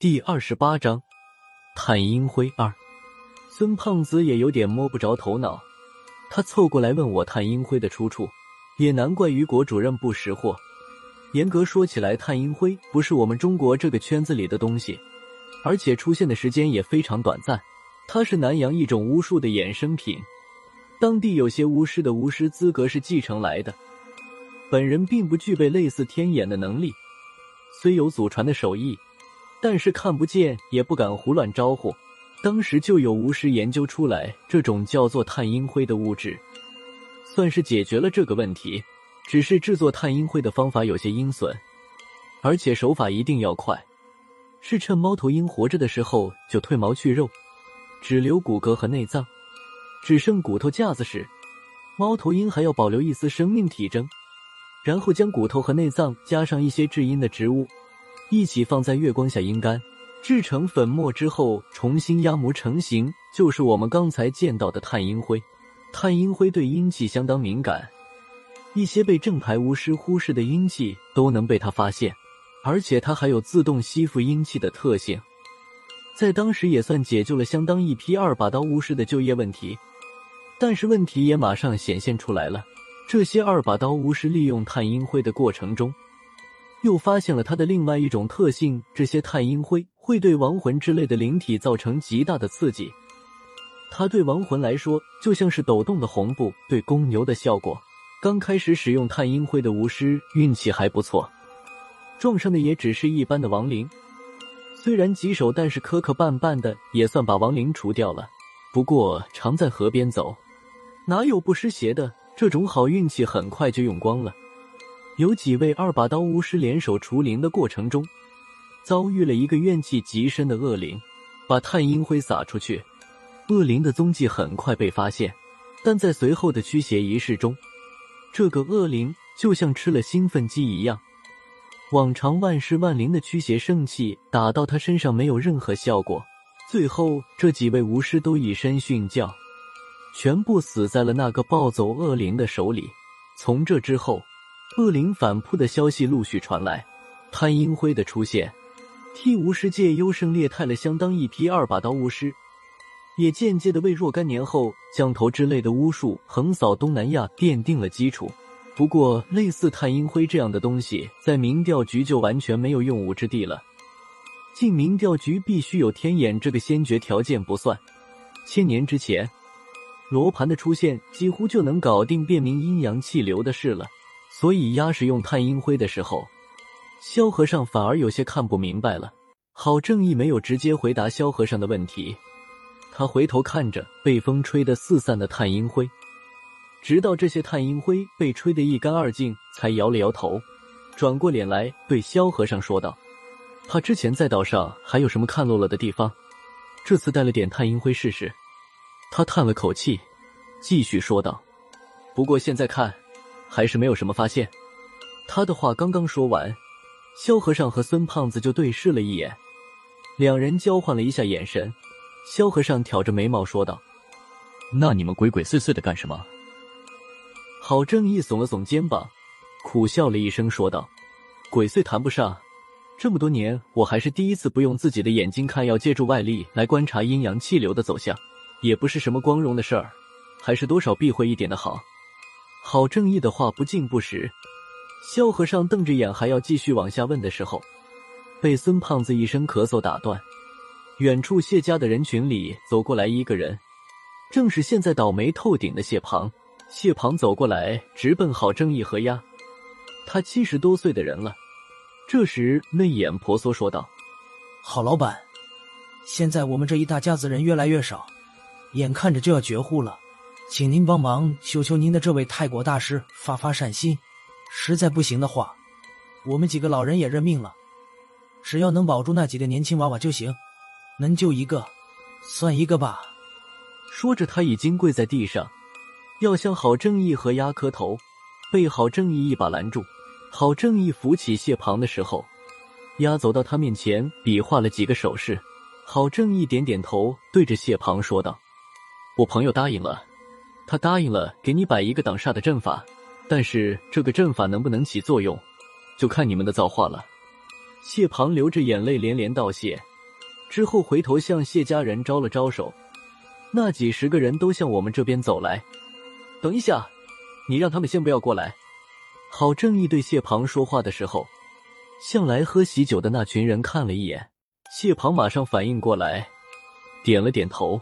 第二十八章，探阴辉二。孙胖子也有点摸不着头脑，他凑过来问我探阴辉的出处。也难怪于国主任不识货。严格说起来，探阴辉不是我们中国这个圈子里的东西，而且出现的时间也非常短暂。它是南洋一种巫术的衍生品，当地有些巫师的巫师资格是继承来的。本人并不具备类似天眼的能力，虽有祖传的手艺。但是看不见，也不敢胡乱招呼。当时就有巫师研究出来这种叫做碳阴灰的物质，算是解决了这个问题。只是制作碳阴灰的方法有些阴损，而且手法一定要快，是趁猫头鹰活着的时候就褪毛去肉，只留骨骼和内脏，只剩骨头架子时，猫头鹰还要保留一丝生命体征，然后将骨头和内脏加上一些制阴的植物。一起放在月光下阴干，制成粉末之后，重新压模成型，就是我们刚才见到的碳阴灰。碳阴灰对阴气相当敏感，一些被正牌巫师忽视的阴气都能被他发现，而且它还有自动吸附阴气的特性，在当时也算解救了相当一批二把刀巫师的就业问题。但是问题也马上显现出来了，这些二把刀巫师利用碳阴灰的过程中。又发现了它的另外一种特性：这些碳阴灰会对亡魂之类的灵体造成极大的刺激。它对亡魂来说就像是抖动的红布，对公牛的效果。刚开始使用碳阴灰的巫师运气还不错，撞上的也只是一般的亡灵，虽然棘手，但是磕磕绊绊的也算把亡灵除掉了。不过常在河边走，哪有不湿鞋的？这种好运气很快就用光了。有几位二把刀巫师联手除灵的过程中，遭遇了一个怨气极深的恶灵，把探阴灰撒出去，恶灵的踪迹很快被发现。但在随后的驱邪仪式中，这个恶灵就像吃了兴奋剂一样，往常万事万灵的驱邪圣器打到他身上没有任何效果。最后，这几位巫师都以身殉教，全部死在了那个暴走恶灵的手里。从这之后。恶灵反扑的消息陆续传来，潘阴辉的出现，替巫师界优胜劣汰了相当一批二把刀巫师，也间接的为若干年后降头之类的巫术横扫东南亚奠定了基础。不过，类似探阴辉这样的东西，在民调局就完全没有用武之地了。进民调局必须有天眼这个先决条件不算，千年之前，罗盘的出现几乎就能搞定辨明阴阳气流的事了。所以，鸭使用探阴灰的时候，萧和尚反而有些看不明白了。郝正义没有直接回答萧和尚的问题，他回头看着被风吹得四散的探阴灰，直到这些探阴灰被吹得一干二净，才摇了摇头，转过脸来对萧和尚说道：“他之前在岛上还有什么看漏了的地方？这次带了点探阴灰试试。”他叹了口气，继续说道：“不过现在看。”还是没有什么发现。他的话刚刚说完，萧和尚和孙胖子就对视了一眼，两人交换了一下眼神。萧和尚挑着眉毛说道：“那你们鬼鬼祟祟的干什么？”郝正义耸了耸肩膀，苦笑了一声说道：“鬼祟谈不上，这么多年我还是第一次不用自己的眼睛看，要借助外力来观察阴阳气流的走向，也不是什么光荣的事儿，还是多少避讳一点的好。”郝正义的话不尽不实，萧和尚瞪着眼还要继续往下问的时候，被孙胖子一声咳嗽打断。远处谢家的人群里走过来一个人，正是现在倒霉透顶的谢庞。谢庞走过来，直奔郝正义和丫。他七十多岁的人了，这时媚眼婆娑说道：“郝老板，现在我们这一大家子人越来越少，眼看着就要绝户了。”请您帮忙，求求您的这位泰国大师发发善心。实在不行的话，我们几个老人也认命了。只要能保住那几个年轻娃娃就行，能救一个算一个吧。说着，他已经跪在地上，要向郝正义和鸭磕头，被郝正义一把拦住。郝正义扶起谢庞的时候，鸭走到他面前，比划了几个手势。郝正义点点头，对着谢庞说道：“我朋友答应了。”他答应了给你摆一个挡煞的阵法，但是这个阵法能不能起作用，就看你们的造化了。谢庞流着眼泪连连道谢，之后回头向谢家人招了招手，那几十个人都向我们这边走来。等一下，你让他们先不要过来。郝正义对谢庞说话的时候，向来喝喜酒的那群人看了一眼。谢庞马上反应过来，点了点头，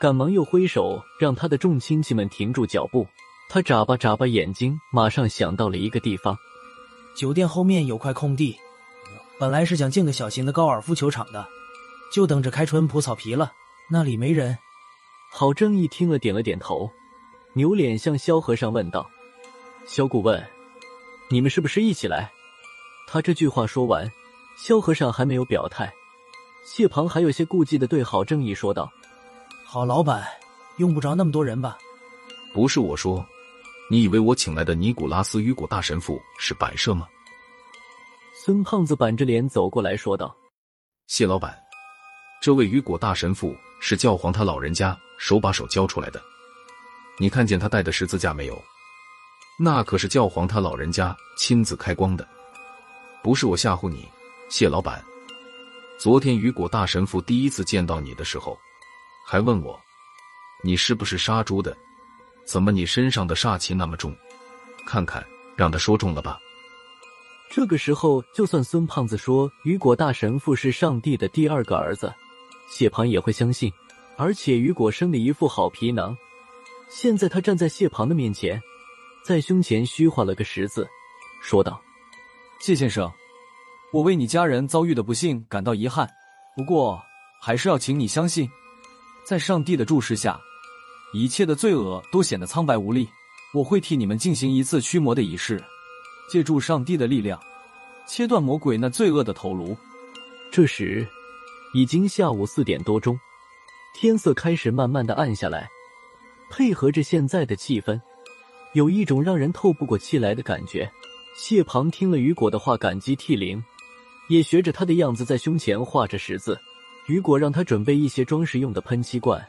赶忙又挥手让他的众亲戚们停住脚步。他眨巴眨巴眼睛，马上想到了一个地方。酒店后面有块空地，本来是想建个小型的高尔夫球场的，就等着开春铺草皮了。那里没人。郝正义听了，点了点头，扭脸向萧和尚问道：“萧顾问，你们是不是一起来？”他这句话说完，萧和尚还没有表态。谢庞还有些顾忌的对郝正义说道：“郝老板，用不着那么多人吧？”“不是我说。”你以为我请来的尼古拉斯·雨果大神父是摆设吗？孙胖子板着脸走过来说道：“谢老板，这位雨果大神父是教皇他老人家手把手教出来的。你看见他带的十字架没有？那可是教皇他老人家亲自开光的，不是我吓唬你，谢老板。昨天雨果大神父第一次见到你的时候，还问我，你是不是杀猪的？”怎么，你身上的煞气那么重？看看，让他说中了吧。这个时候，就算孙胖子说雨果大神父是上帝的第二个儿子，谢庞也会相信。而且雨果生的一副好皮囊，现在他站在谢庞的面前，在胸前虚画了个十字，说道：“谢先生，我为你家人遭遇的不幸感到遗憾，不过还是要请你相信，在上帝的注视下。”一切的罪恶都显得苍白无力。我会替你们进行一次驱魔的仪式，借助上帝的力量，切断魔鬼那罪恶的头颅。这时，已经下午四点多钟，天色开始慢慢的暗下来，配合着现在的气氛，有一种让人透不过气来的感觉。谢庞听了雨果的话，感激涕零，也学着他的样子在胸前画着十字。雨果让他准备一些装饰用的喷漆罐。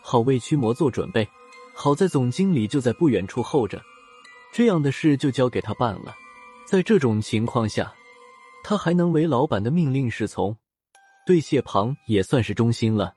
好为驱魔做准备，好在总经理就在不远处候着，这样的事就交给他办了。在这种情况下，他还能为老板的命令是从，对谢庞也算是忠心了。